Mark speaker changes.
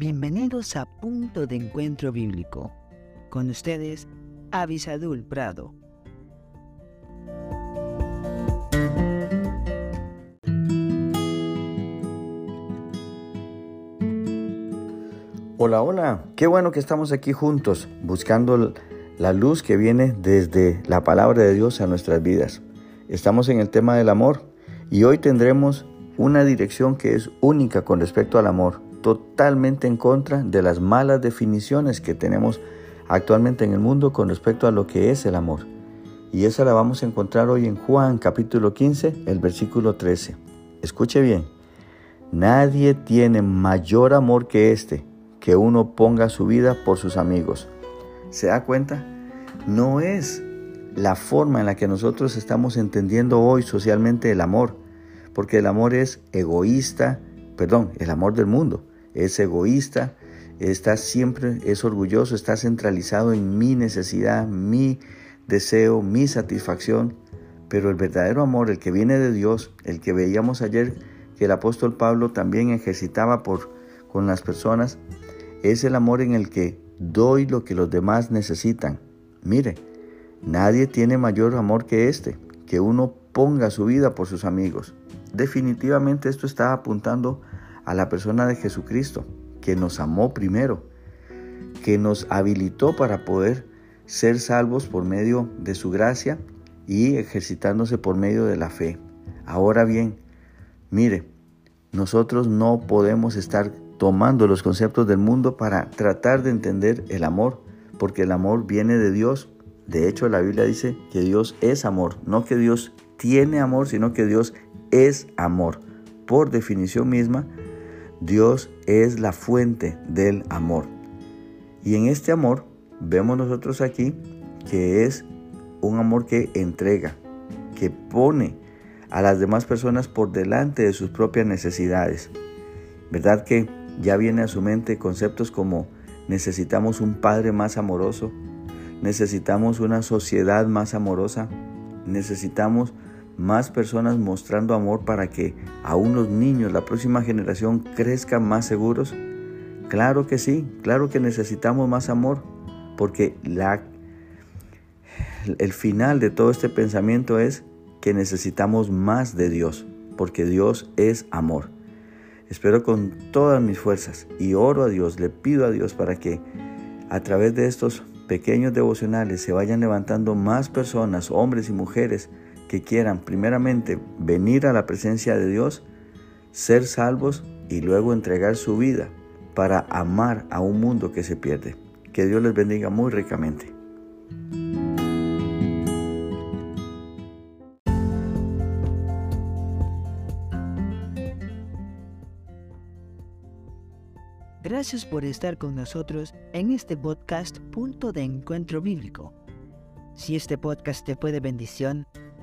Speaker 1: Bienvenidos a Punto de Encuentro Bíblico. Con ustedes, Avisadul Prado.
Speaker 2: Hola, hola, qué bueno que estamos aquí juntos buscando la luz que viene desde la palabra de Dios a nuestras vidas. Estamos en el tema del amor y hoy tendremos una dirección que es única con respecto al amor totalmente en contra de las malas definiciones que tenemos actualmente en el mundo con respecto a lo que es el amor. Y esa la vamos a encontrar hoy en Juan capítulo 15, el versículo 13. Escuche bien, nadie tiene mayor amor que este, que uno ponga su vida por sus amigos. ¿Se da cuenta? No es la forma en la que nosotros estamos entendiendo hoy socialmente el amor, porque el amor es egoísta, perdón, el amor del mundo es egoísta, está siempre, es orgulloso, está centralizado en mi necesidad, mi deseo, mi satisfacción. Pero el verdadero amor, el que viene de Dios, el que veíamos ayer que el apóstol Pablo también ejercitaba por, con las personas, es el amor en el que doy lo que los demás necesitan. Mire, nadie tiene mayor amor que este, que uno ponga su vida por sus amigos. Definitivamente esto está apuntando a la persona de Jesucristo, que nos amó primero, que nos habilitó para poder ser salvos por medio de su gracia y ejercitándose por medio de la fe. Ahora bien, mire, nosotros no podemos estar tomando los conceptos del mundo para tratar de entender el amor, porque el amor viene de Dios. De hecho, la Biblia dice que Dios es amor, no que Dios tiene amor, sino que Dios es amor. Por definición misma, Dios es la fuente del amor. Y en este amor vemos nosotros aquí que es un amor que entrega, que pone a las demás personas por delante de sus propias necesidades. ¿Verdad que ya viene a su mente conceptos como necesitamos un padre más amoroso, necesitamos una sociedad más amorosa, necesitamos más personas mostrando amor para que aún los niños, la próxima generación, crezcan más seguros? Claro que sí, claro que necesitamos más amor, porque la, el final de todo este pensamiento es que necesitamos más de Dios, porque Dios es amor. Espero con todas mis fuerzas y oro a Dios, le pido a Dios para que a través de estos pequeños devocionales se vayan levantando más personas, hombres y mujeres, que quieran primeramente venir a la presencia de Dios, ser salvos y luego entregar su vida para amar a un mundo que se pierde. Que Dios les bendiga muy ricamente.
Speaker 1: Gracias por estar con nosotros en este podcast Punto de Encuentro Bíblico. Si este podcast te fue de bendición,